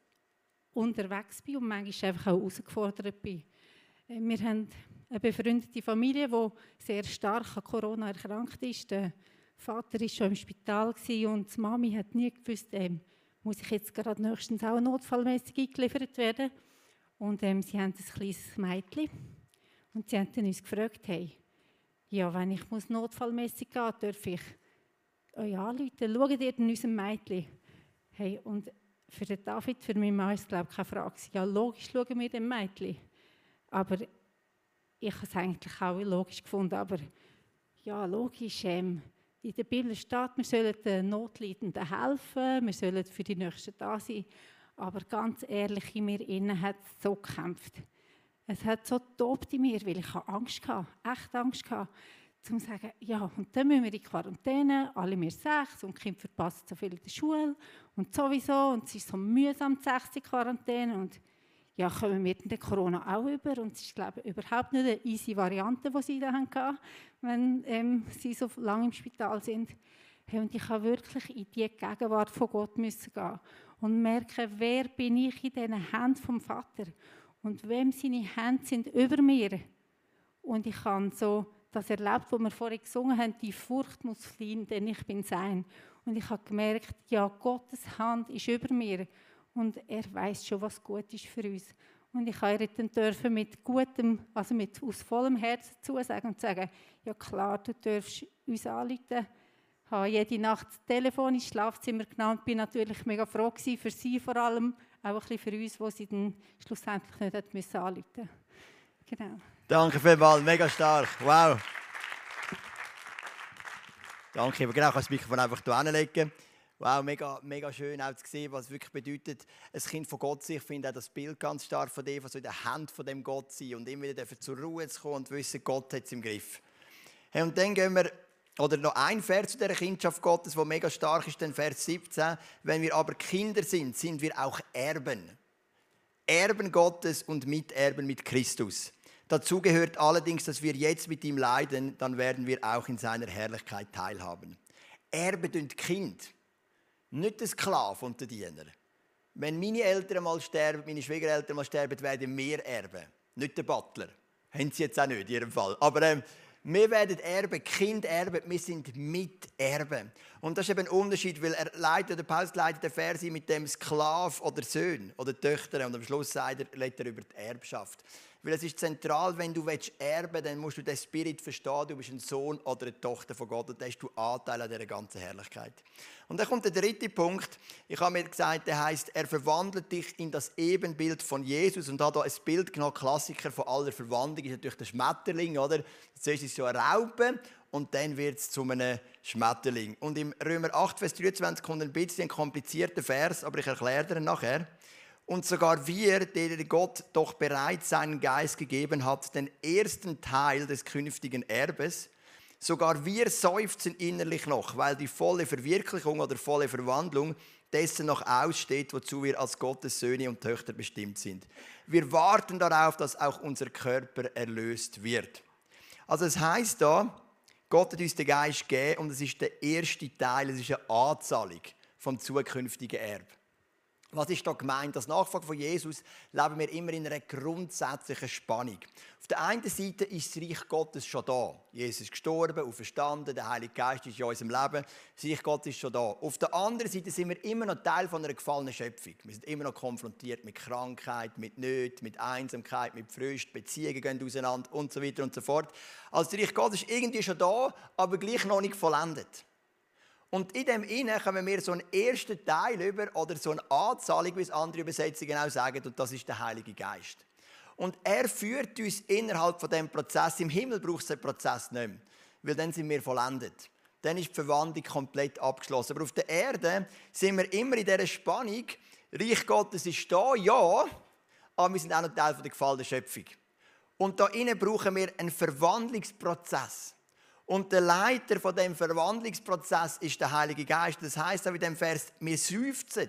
unterwegs bin und manchmal einfach auch herausgefordert bin. Äh, wir haben eine befreundete Familie, die sehr stark an Corona erkrankt ist. Vater war schon im Spital und die Mami hat nie gewusst, ähm, muss ich jetzt gerade nächstens auch notfallmäßig eingeliefert werden. Und ähm, sie haben ein kleines Mädchen. Und sie haben uns gefragt, hey, ja, wenn ich muss notfallmäßig gehen darf ich euch anrufen. Schaut ihr in unserem Mädchen? Hey, und für den David, für meinen Mann ist glaube ich, keine Frage. Ja, logisch schauen wir dem Mädchen. Aber ich habe es eigentlich auch logisch gefunden. Aber ja, logisch. Ähm, in der Bibel steht, wir sollen den Notleidenden helfen, wir sollen für die Nächsten da sein. Aber ganz ehrlich, in mir innen hat es so gekämpft. Es hat so tobt in mir, weil ich Angst hatte, echt Angst hatte, um zu sagen, ja, und dann müssen wir in Quarantäne, alle wir sechs, und die Kinder verpassen so viel in der Schule und sowieso, und es ist so mühsam, die in Quarantäne, und ja, kommen wir denn Corona auch über? Und es ist, glaube ich, überhaupt nicht eine easy Variante, die sie da hatten, wenn ähm, sie so lange im Spital sind. Und ich habe wirklich in die Gegenwart von Gott müssen gehen und merken, wer bin ich in diesen Händen vom Vater und wem seine Hände sind über mir. Und ich habe so das erlebt, was wir vorhin gesungen haben, die Furcht muss fliehen, denn ich bin sein. Und ich habe gemerkt, ja, Gottes Hand ist über mir und er weiß schon, was gut ist für uns. Und ich kann ihr dürfen mit gutem, also mit aus vollem Herzen zusagen und sagen, ja klar, du darfst uns anrufen. Ich habe jede Nacht das Telefon ins Schlafzimmer genommen und bin natürlich mega froh gewesen, für sie vor allem, auch ein bisschen für uns, wo sie dann schlussendlich nicht hat müssen anrufen Genau. Danke vielmals, mega stark, wow. Danke, aber genau, ich kann das Mikrofon einfach hier hinlegen. Wow, mega, mega schön auch zu sehen, was es wirklich bedeutet, ein Kind von Gott sein. Ich finde auch das Bild ganz stark von dem, was so in der Hand von dem Gott sein und immer wieder zur Ruhe zu kommen und wissen, Gott hat es im Griff. Hey, und dann gehen wir, oder noch ein Vers zu dieser Kindschaft Gottes, wo mega stark ist, dann Vers 17. Wenn wir aber Kinder sind, sind wir auch Erben. Erben Gottes und Miterben mit Christus. Dazu gehört allerdings, dass wir jetzt mit ihm leiden, dann werden wir auch in seiner Herrlichkeit teilhaben. Erben und Kind nicht der Sklave und der Diener. Wenn meine Eltern mal sterben, meine Schwiegereltern mal sterben, werden wir erben. Nicht der Butler. Haben sie jetzt auch nicht in ihrem Fall. Aber ähm, wir werden erben, Kind erben, wir sind Miterben. Und das ist eben ein Unterschied, weil er leitet, der Paulus leitet den Vers mit dem Sklav oder Söhn oder Töchter und am Schluss sagt er, er über die Erbschaft. Weil es ist zentral, wenn du erben willst, dann musst du den Spirit verstehen, du bist ein Sohn oder eine Tochter von Gott und dann hast du Anteil an dieser ganzen Herrlichkeit. Und dann kommt der dritte Punkt. Ich habe mir gesagt, der heißt, er verwandelt dich in das Ebenbild von Jesus und da ein Bild genommen, Klassiker von aller Verwandlung ist natürlich der Schmetterling, oder? Zuerst ist es so eine Raupe und dann wird es zu einem Schmetterling. Und im Römer 8, Vers 23 kommt ein bisschen ein komplizierter Vers, aber ich erkläre dir nachher. Und sogar wir, denen Gott doch bereits seinen Geist gegeben hat, den ersten Teil des künftigen Erbes, sogar wir seufzen innerlich noch, weil die volle Verwirklichung oder volle Verwandlung dessen noch aussteht, wozu wir als Gottes Söhne und Töchter bestimmt sind. Wir warten darauf, dass auch unser Körper erlöst wird. Also es heißt da, Gott hat uns den Geist gegeben und es ist der erste Teil, es ist eine Anzahlung vom zukünftigen Erbe. Was ist da gemeint? Als Nachfolger von Jesus leben wir immer in einer grundsätzlichen Spannung. Auf der einen Seite ist das Reich Gottes schon da. Jesus ist gestorben, auferstanden, der Heilige Geist ist in unserem Leben. Das Reich Gottes ist schon da. Auf der anderen Seite sind wir immer noch Teil von einer gefallenen Schöpfung. Wir sind immer noch konfrontiert mit Krankheit, mit Nöten, mit Einsamkeit, mit Frust, Beziehungen gehen auseinander und so weiter und so fort. Also das Reich Gottes ist irgendwie schon da, aber gleich noch nicht vollendet. Und in dem Innen kommen wir so einen ersten Teil über oder so eine Anzahlung, wie es andere Übersetzungen auch sagen, und das ist der Heilige Geist. Und er führt uns innerhalb von dem Prozess. Im Himmel braucht es den Prozess nicht mehr, weil dann sind wir vollendet. Dann ist die Verwandlung komplett abgeschlossen. Aber auf der Erde sind wir immer in dieser Spannung. Reich Gottes ist da, ja, aber wir sind auch noch Teil der gefallenen Schöpfung. Und da innen brauchen wir einen Verwandlungsprozess. Und der Leiter von dem Verwandlungsprozess ist der Heilige Geist. Das heißt auch in dem Vers, wir seufzen.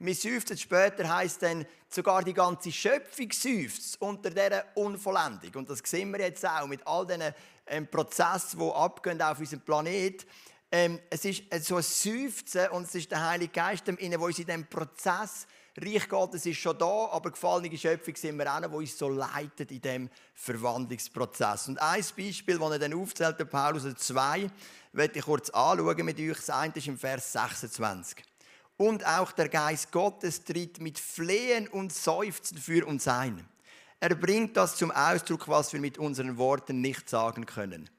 Wir seufzen später heißt dann sogar die ganze Schöpfung seufzt unter dieser Unvollendung. Und das sehen wir jetzt auch mit all diesen ähm, Prozessen, die abgehen auf unserem Planet. Ähm, es ist so ein Seufzen und es ist der Heilige Geist, der in diesem Prozess Reich Gottes ist schon da, aber gefallene Schöpfung sind wir auch, wo uns so leitet in dem Verwandlungsprozess. Und ein Beispiel, das er dann aufzählt, der Paulus oder zwei, werde ich kurz anschauen mit euch. Das eine ist im Vers 26. Und auch der Geist Gottes tritt mit Flehen und Seufzen für uns ein. Er bringt das zum Ausdruck, was wir mit unseren Worten nicht sagen können.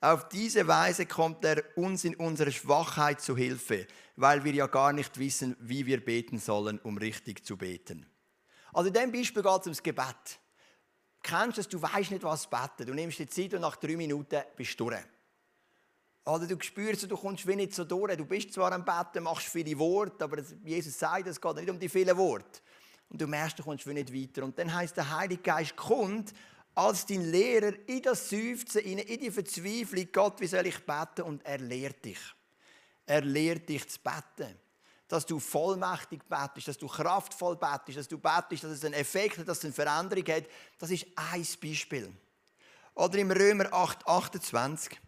Auf diese Weise kommt er uns in unserer Schwachheit zu Hilfe, weil wir ja gar nicht wissen, wie wir beten sollen, um richtig zu beten. Also in diesem Beispiel geht es ums Gebet. Kennst du es, du weißt nicht, was beten. Du nimmst die Zeit und nach drei Minuten bist du durch. Oder du spürst, du kommst wie nicht so durch. Du bist zwar am Betten, machst viele Worte, aber Jesus sagt, es geht nicht um die vielen Worte. Und du merkst, du kommst wie nicht weiter. Und dann heißt der Heilige Geist kommt als dein Lehrer in das Seufzen, in die Verzweiflung, Gott, wie soll ich beten? Und er lehrt dich. Er lehrt dich zu beten. Dass du vollmächtig betest, dass du kraftvoll betest, dass du betest, dass es einen Effekt hat, dass es eine Veränderung hat. Das ist ein Beispiel. Oder im Römer 8, 28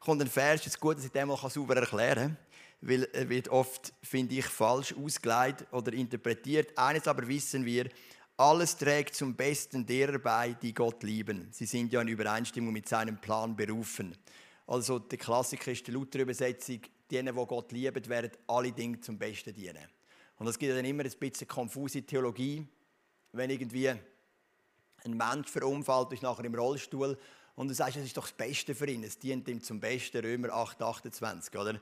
kommt ein Vers, es ist gut, dass ich den mal sauber erklären kann, weil er wird oft, finde ich, falsch ausgelegt oder interpretiert. Eines aber wissen wir, alles trägt zum Besten derer bei, die Gott lieben. Sie sind ja in Übereinstimmung mit seinem Plan berufen. Also der Klassiker ist die Luther-Übersetzung, diejenigen, die Gott lieben, werden alle Dinge zum Besten dienen. Und das gibt dann immer ein bisschen konfuse Theologie, wenn irgendwie ein Mensch verunfallt ist, nachher im Rollstuhl und du sagst, es ist doch das Beste für ihn, es dient ihm zum Besten, Römer 8, 28, oder?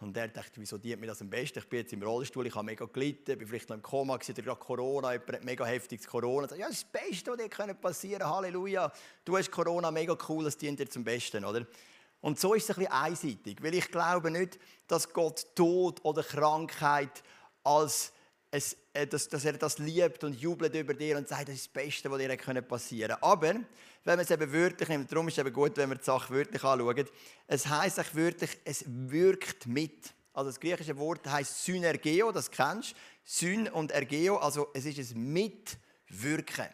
Und er dachte, wieso dient mir das am besten? Ich bin jetzt im Rollstuhl, ich habe mega gelitten, bin vielleicht noch im Koma, gewesen, oder gerade Corona, jemand hat mega heftiges Corona. Ja, das ist das Beste, was dir passieren kann. Halleluja. Du hast Corona, mega cool, es dient dir zum Besten, oder? Und so ist es ein bisschen einseitig, weil ich glaube nicht, dass Gott Tod oder Krankheit als es, äh, dass, dass, er das liebt und jubelt über dir und sagt, das ist das Beste, was dir passieren kann. Aber, wenn man es eben wörtlich nimmt, darum ist es eben gut, wenn wir die Sache wörtlich anschauen, es heisst auch wörtlich, es wirkt mit. Also das griechische Wort heißt Synergeo, das kennst du. Syn und Ergeo, also es ist ein Mitwirken.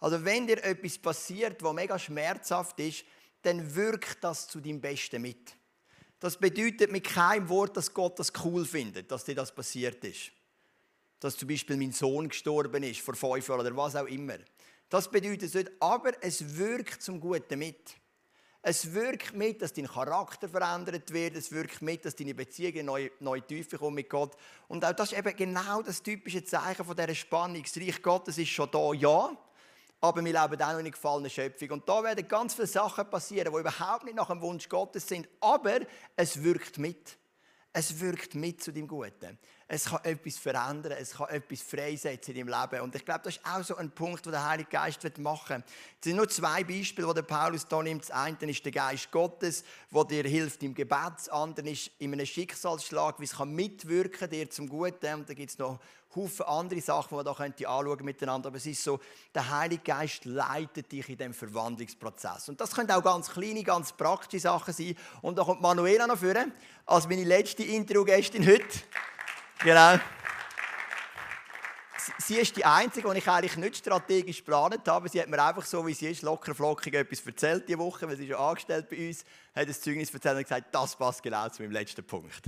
Also wenn dir etwas passiert, was mega schmerzhaft ist, dann wirkt das zu deinem Besten mit. Das bedeutet mit keinem Wort, dass Gott das cool findet, dass dir das passiert ist dass zum Beispiel mein Sohn gestorben ist vor fünf Jahren oder was auch immer. Das bedeutet es nicht, aber es wirkt zum Guten mit. Es wirkt mit, dass dein Charakter verändert wird. Es wirkt mit, dass deine Beziehungen neu, neu tiefer kommen mit Gott. Und auch das ist eben genau das typische Zeichen von dieser Spannung. Das Reich Gottes ist schon da, ja, aber wir leben auch noch in gefallenen Schöpfung. Und da werden ganz viele Sachen passieren, die überhaupt nicht nach dem Wunsch Gottes sind, aber es wirkt mit. Es wirkt mit zu dem Guten. Es kann etwas verändern, es kann etwas freisetzen in deinem Leben. Und ich glaube, das ist auch so ein Punkt, den der Heilige Geist machen will. Es sind nur zwei Beispiele, die der Paulus hier nimmt. Das eine ist der Geist Gottes, der dir hilft im Gebet. Das andere ist in einem Schicksalsschlag, wie es kann mitwirken dir zum Guten. Und da gibt es noch Haufen andere Sachen, die wir hier anschauen miteinander. Aber es ist so, der Heilige Geist leitet dich in diesem Verwandlungsprozess. Und das können auch ganz kleine, ganz praktische Sachen sein. Und da kommt Manuela noch vor, als meine letzte Interviewgästin heute. Genau. Sie ist die Einzige, die ich eigentlich nicht strategisch geplant habe. Sie hat mir einfach so, wie sie ist, locker flockig etwas erzählt diese Woche, weil sie ist angestellt bei uns, hat ein Zeugnis erzählt und gesagt, das passt genau zu meinem letzten Punkt.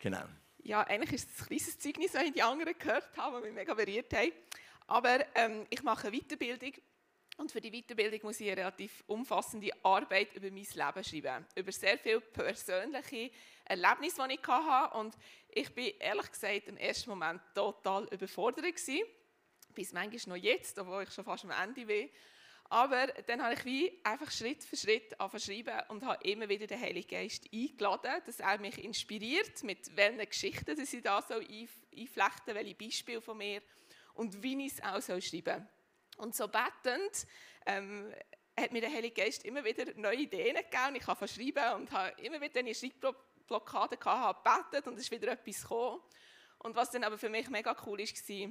Genau. Ja, eigentlich ist es ein kleines Zeugnis, wenn ich die anderen gehört habe, die mich mega berührt haben. Aber ähm, ich mache eine Weiterbildung und für die Weiterbildung muss ich eine relativ umfassende Arbeit über mein Leben schreiben. Über sehr viele persönliche Erlebnisse, die ich hatte. Und ich bin ehrlich gesagt im ersten Moment total überfordert gewesen. Bis manchmal noch jetzt, obwohl ich schon fast am Ende bin. Aber dann habe ich wie einfach Schritt für Schritt angefangen und habe immer wieder den Heiligen Geist eingeladen, dass er mich inspiriert, mit welchen Geschichten dass ich da so einflechten, welche Beispiele von mir und wie ich es auch schreiben Und so bettend ähm, hat mir der Heilige Geist immer wieder neue Ideen gegeben. Ich habe schreiben und habe immer wieder eine Schreibblockade gehabt, habe gebetet und es ist wieder etwas gekommen. Und was dann aber für mich mega cool war,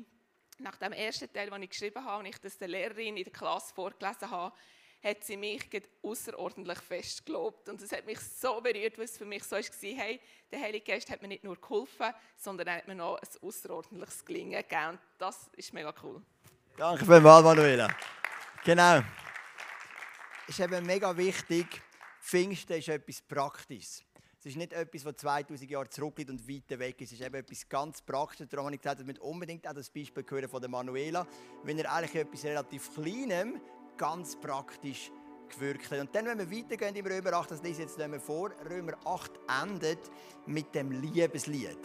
nach dem ersten Teil, den ich geschrieben habe und ich das der Lehrerin in der Klasse vorgelesen habe, hat sie mich außerordentlich fest gelobt. Und es hat mich so berührt, weil es für mich so war, hey, der Heilige Geist hat mir nicht nur geholfen, sondern er hat mir noch ein außerordentliches Gelingen gegeben. Und das ist mega cool. Danke vielmals, Manuela. Genau. Es ist eben mega wichtig, Pfingsten ist etwas Praktisches. Es ist nicht etwas, das 2000 Jahre zurückliegt und weit weg ist. Es ist eben etwas ganz Praktisches. Darum habe ich gesagt, dass wir unbedingt auch das Beispiel hören von der Manuela, wenn er eigentlich etwas relativ Kleinem ganz praktisch gewirkt hat. Und dann, wenn wir weitergehen im Römer 8, das lese ich jetzt nicht mehr vor, Römer 8 endet mit dem Liebeslied,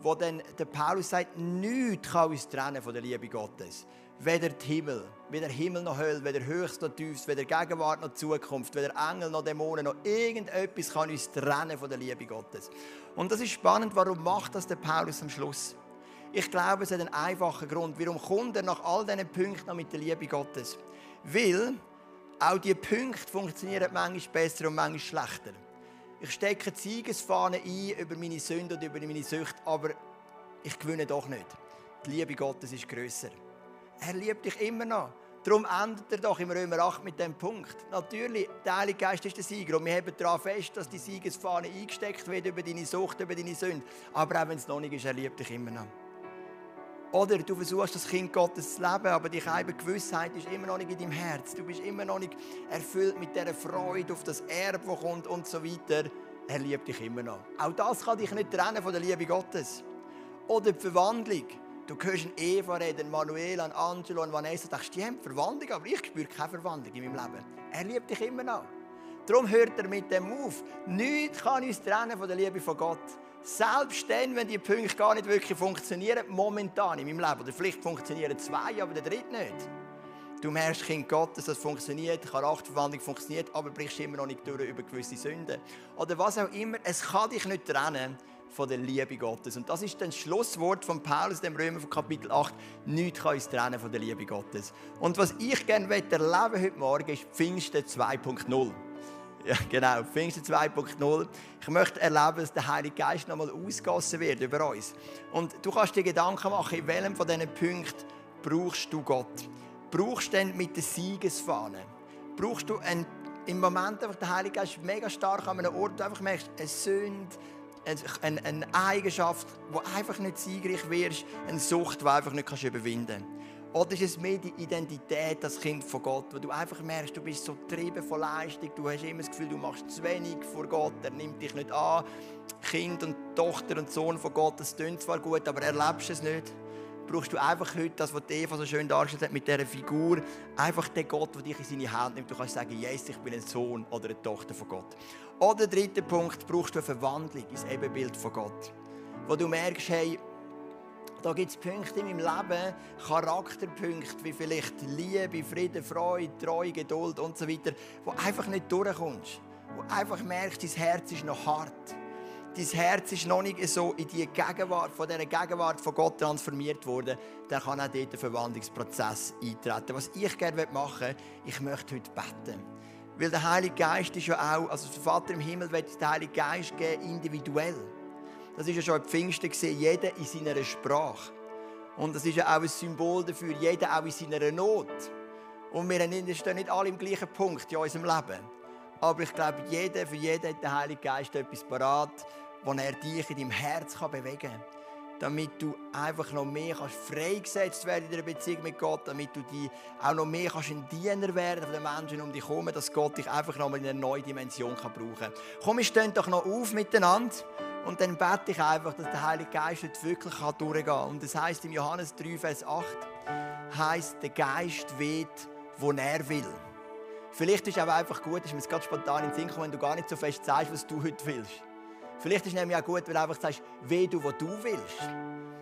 wo dann der Paulus sagt, nichts kann uns trennen von der Liebe Gottes weder der Himmel, weder Himmel noch Hölle, weder höchst noch tiefst, weder Gegenwart noch Zukunft, weder Engel noch Dämonen noch irgendetwas kann uns trennen von der Liebe Gottes. Und das ist spannend, warum macht das der Paulus am Schluss? Ich glaube, es hat einen einfachen Grund. Warum kommt er nach all diesen Punkten noch mit der Liebe Gottes? Weil auch diese Punkte funktionieren manchmal besser und manchmal schlechter. Ich stecke Siegesfahne ein über meine Sünde und über meine Sucht, aber ich gewinne doch nicht. Die Liebe Gottes ist grösser. Er liebt dich immer noch. Darum endet er doch im Römer 8 mit dem Punkt. Natürlich, der Heilige Geist ist der Sieger und wir haben daran fest, dass die Siegesfahne eingesteckt wird über deine Sucht, über deine Sünde. Aber auch wenn es noch nicht ist, er liebt dich immer noch. Oder du versuchst, das Kind Gottes zu leben, aber die Gewissheit ist immer noch nicht in deinem Herz. Du bist immer noch nicht erfüllt mit dieser Freude auf das Erbe, das kommt und so weiter. Er liebt dich immer noch. Auch das kann dich nicht trennen von der Liebe Gottes. Oder die Verwandlung. Du hörst Eva reden, Manuela, Angelo und Vanessa, denkst, die haben Verwandlung, aber ich spüre keine Verwandlung in meinem Leben. Er liebt dich immer noch. Darum hört er mit dem auf. Nichts kann uns trennen von der Liebe von Gott. Selbst dann, wenn die Punkte gar nicht wirklich funktionieren, momentan in meinem Leben. Oder vielleicht funktionieren zwei, aber der dritte nicht. Du merkst, Kind Gottes, das funktioniert, Charakterverwandlung funktioniert, aber brichst immer noch nicht durch über gewisse Sünden. Oder was auch immer, es kann dich nicht trennen von der Liebe Gottes. Und das ist das Schlusswort von Paulus, dem Römer von Kapitel 8. Nichts kann uns trennen von der Liebe Gottes. Und was ich gerne erleben heute Morgen ist Pfingsten 2.0. Ja, genau, Pfingsten 2.0. Ich möchte erleben, dass der Heilige Geist nochmal ausgossen wird über uns. Und du kannst dir Gedanken machen, in welchem von diesen Punkten brauchst du Gott? Brauchst du denn mit der Siegesfahne? Brauchst du einen, im Moment einfach den Heiligen Geist mega stark an einem Ort, wo du einfach merkst, eine Sünde, eine, eine Eigenschaft, wo einfach nicht siegreich wirst, eine Sucht, die einfach nicht kannst überwinden kannst. Oder ist es mehr die Identität, das Kind von Gott, wo du einfach merkst, du bist so getrieben von Leistung, du hast immer das Gefühl, du machst zu wenig vor Gott, er nimmt dich nicht an. Kind und Tochter und Sohn von Gott, das klingt zwar gut, aber erlebst es nicht. Brauchst du einfach heute das, was Eva so schön dargestellt hat mit dieser Figur, einfach den Gott, der dich in seine Hand nimmt. Du kannst sagen, Jesus, ich bin ein Sohn oder eine Tochter von Gott. Oder dritter Punkt, brauchst du eine Verwandlung ins Ebenbild von Gott. Wo du merkst, hey, da gibt es Punkte in meinem Leben, Charakterpunkte, wie vielleicht Liebe, Frieden, Freude, Treue, Geduld und so weiter, wo einfach nicht durchkommst. Wo einfach merkst, dein Herz ist noch hart. Dein Herz ist noch nicht so in die Gegenwart, von dieser Gegenwart von Gott transformiert worden, dann kann auch dort ein Verwandlungsprozess eintreten. Was ich gerne machen möchte, ich möchte heute beten. Weil der Heilige Geist ist ja auch, also der Vater im Himmel wird den Heiligen Geist geben, individuell. Das ist ja schon am Pfingsten gesehen, jeder in seiner Sprache. Und das ist ja auch ein Symbol dafür, jeder auch in seiner Not. Und wir stehen nicht alle im gleichen Punkt in unserem Leben. Aber ich glaube, jeder, für jeden hat der Heilige Geist etwas parat, wo er dich in deinem Herz bewegen kann damit du einfach noch mehr kannst freigesetzt werden in der Beziehung mit Gott, damit du die auch noch mehr kannst ein Diener werden von den Menschen um dich herum, dass Gott dich einfach noch mal in eine neue Dimension kann brauchen kann. Komm, wir stehen doch noch auf miteinander und dann bete ich einfach, dass der Heilige Geist jetzt wirklich durchgehen kann. Und das heißt im Johannes 3, Vers 8, heißt der Geist weht, wo er will. Vielleicht ist es aber einfach gut, ist mir ganz spontan in den Sinn kommen, wenn du gar nicht so fest sagst, was du heute willst. Vielleicht ist es nämlich auch gut, wenn du einfach sagst, wie du, was du willst.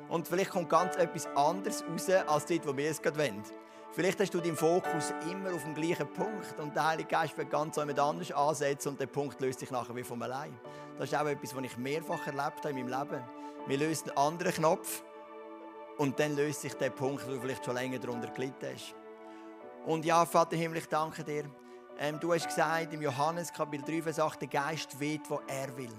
Und vielleicht kommt ganz etwas anderes raus, als das, was wir es gerade wollen. Vielleicht hast du deinen Fokus immer auf dem gleichen Punkt und der Heilige Geist wird ganz jemand anders ansetzen und der Punkt löst sich nachher wie von allein. Das ist auch etwas, was ich mehrfach erlebt habe in meinem Leben. Wir lösen einen anderen Knopf und dann löst sich der Punkt, wo du vielleicht schon länger darunter gelitten hast. Und ja, Vater Himmel, ich danke dir. Ähm, du hast gesagt im Johannes Kapitel 3, Vers 8, der Geist weht, wo er will.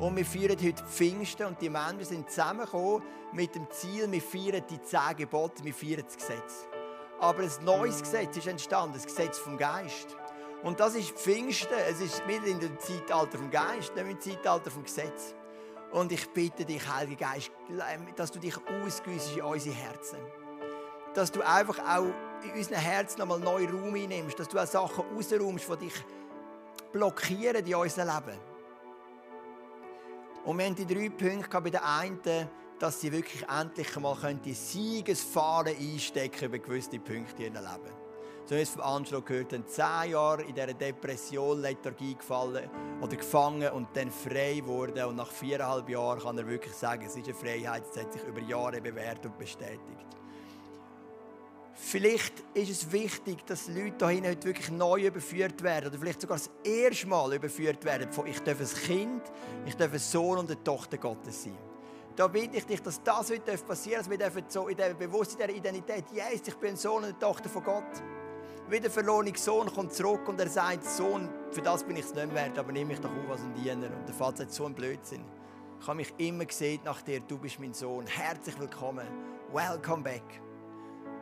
Und wir feiern heute Pfingsten und die Menschen sind zusammengekommen mit dem Ziel, wir feiern die zehn Gebote, wir feiern das Gesetz. Aber ein neues Gesetz ist entstanden, das Gesetz vom Geist. Und das ist Pfingsten, es ist wieder in dem Zeitalter vom Geist, nicht im Zeitalter vom Gesetz. Und ich bitte dich, Heiliger Geist, dass du dich ausgüssest in unsere Herzen. Dass du einfach auch in unseren Herzen nochmal neuen Raum einnimmst, dass du auch Sachen rausräumst, die dich blockieren in unserem Leben. Und wir haben die drei Punkte bei der einen, dass sie wirklich endlich einmal die Siegesfahne einstecken über gewisse Punkte in ihrem Leben. So es von Angelo gehört haben, zehn Jahre in dieser Depression, Lethargie gefallen oder gefangen und dann frei wurde. Und nach viereinhalb Jahren kann er wirklich sagen, es ist eine Freiheit, es hat sich über Jahre bewährt und bestätigt. Vielleicht ist es wichtig, dass Leute hier heute wirklich neu überführt werden oder vielleicht sogar das erste Mal überführt werden von ich darf ein Kind, ich darf ein Sohn und eine Tochter Gottes sein. Da bitte ich dich, dass das heute passieren darf, dass wir so in der Bewusstsein der Identität, yes, ich bin ein Sohn und eine Tochter von Gott. Wie der verlorene Sohn kommt zurück und er sagt, Sohn, für das bin ich es nicht wert, aber nehme mich doch auf als ein Diener. Und der Vater sagt, so ein Blödsinn. Ich habe mich immer gesehen nach dir, du bist mein Sohn. Herzlich willkommen. Welcome back.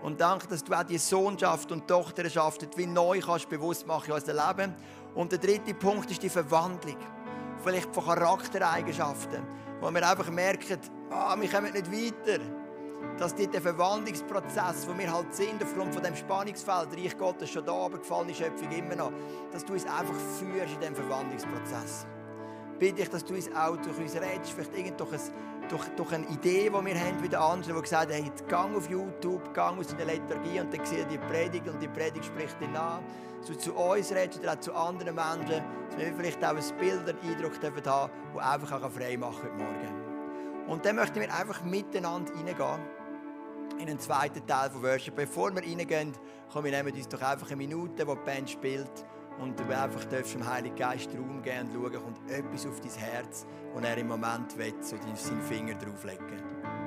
Und danke, dass du auch die Sohnschaft und Tochterschaft wie neu kannst bewusst machen in unserem Leben. Und der dritte Punkt ist die Verwandlung. Vielleicht von Charaktereigenschaften, wo wir einfach merken, ah, wir kommen nicht weiter. Dass der Verwandlungsprozess, wo wir halt sind, aufgrund von dem Spannungsfeld, Reich Gottes schon da, aber gefallene Schöpfung immer noch, dass du uns einfach führst in diesem Verwandlungsprozess. Bitte ich, dass du uns auch durch uns redest, vielleicht irgend durch ein durch, durch eine Idee, die wir haben, wie der andere, der gesagt hat, hey, gang auf YouTube, gang aus der Lethargie und dann seht die Predigt und die Predigt spricht ihn an. So zu uns redest oder auch zu anderen Menschen, dass wir vielleicht auch ein Bild, einen Eindruck haben dürfen, der einfach auch frei machen heute Morgen. Und dann möchten wir einfach miteinander reingehen in den zweiten Teil von Worship. Bevor wir reingehen, kommen wir nehmen uns doch einfach eine Minute, wo die Band spielt und du einfach dem Heiligen Geist Raum geben und schauen, kommt etwas auf dein Herz, wo er im Moment will, so seinen Finger drauflegen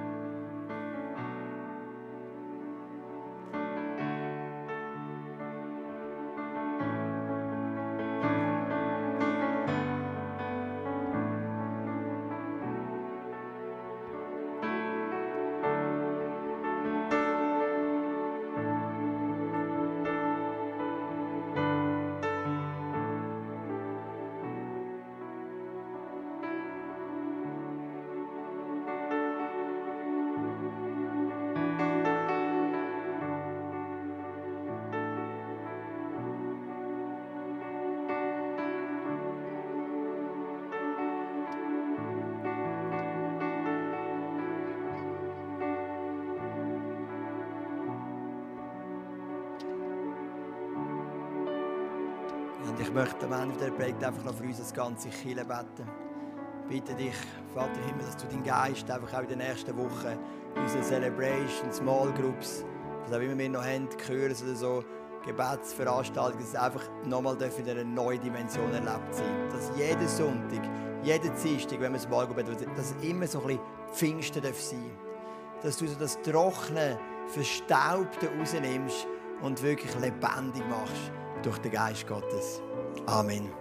ich möchte am Ende der Predigt einfach noch für uns das ganze Kille beten. Bitte dich, Vater Himmel, dass du deinen Geist einfach auch in den nächsten Wochen in unseren Celebration, Small Groups, was auch immer wir noch haben, Chörs oder so, Gebetsveranstaltungen, dass es einfach nochmal in einer neuen Dimension erlebt sein Dass jeden Sonntag, jeden Dienstag, wenn wir Small Group haben, dass es immer so ein bisschen Pfingsten darf sein Dass du so das Trockene, Verstaubte rausnimmst und wirklich lebendig machst durch den Geist Gottes. Amen.